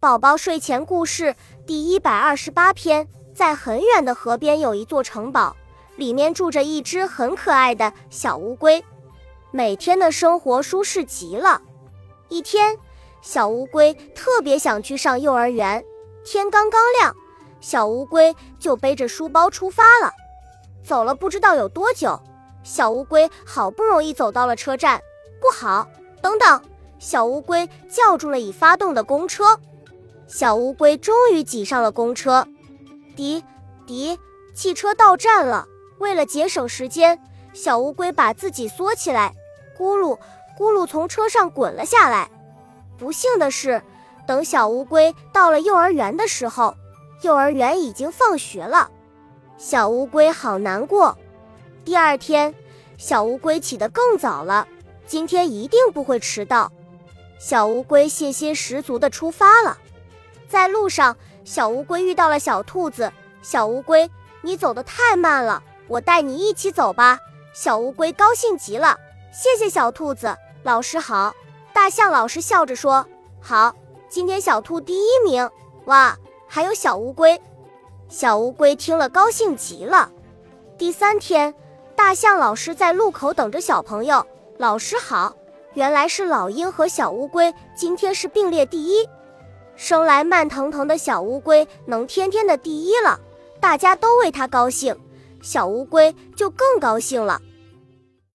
宝宝睡前故事第一百二十八篇：在很远的河边有一座城堡，里面住着一只很可爱的小乌龟，每天的生活舒适极了。一天，小乌龟特别想去上幼儿园。天刚刚亮，小乌龟就背着书包出发了。走了不知道有多久，小乌龟好不容易走到了车站。不好，等等！小乌龟叫住了已发动的公车。小乌龟终于挤上了公车，滴滴，汽车到站了。为了节省时间，小乌龟把自己缩起来，咕噜咕噜从车上滚了下来。不幸的是，等小乌龟到了幼儿园的时候，幼儿园已经放学了。小乌龟好难过。第二天，小乌龟起得更早了，今天一定不会迟到。小乌龟信心十足地出发了。在路上，小乌龟遇到了小兔子。小乌龟，你走得太慢了，我带你一起走吧。小乌龟高兴极了，谢谢小兔子老师好。大象老师笑着说：“好，今天小兔第一名。”哇，还有小乌龟。小乌龟听了高兴极了。第三天，大象老师在路口等着小朋友。老师好，原来是老鹰和小乌龟，今天是并列第一。生来慢腾腾的小乌龟能天天的第一了，大家都为它高兴，小乌龟就更高兴了。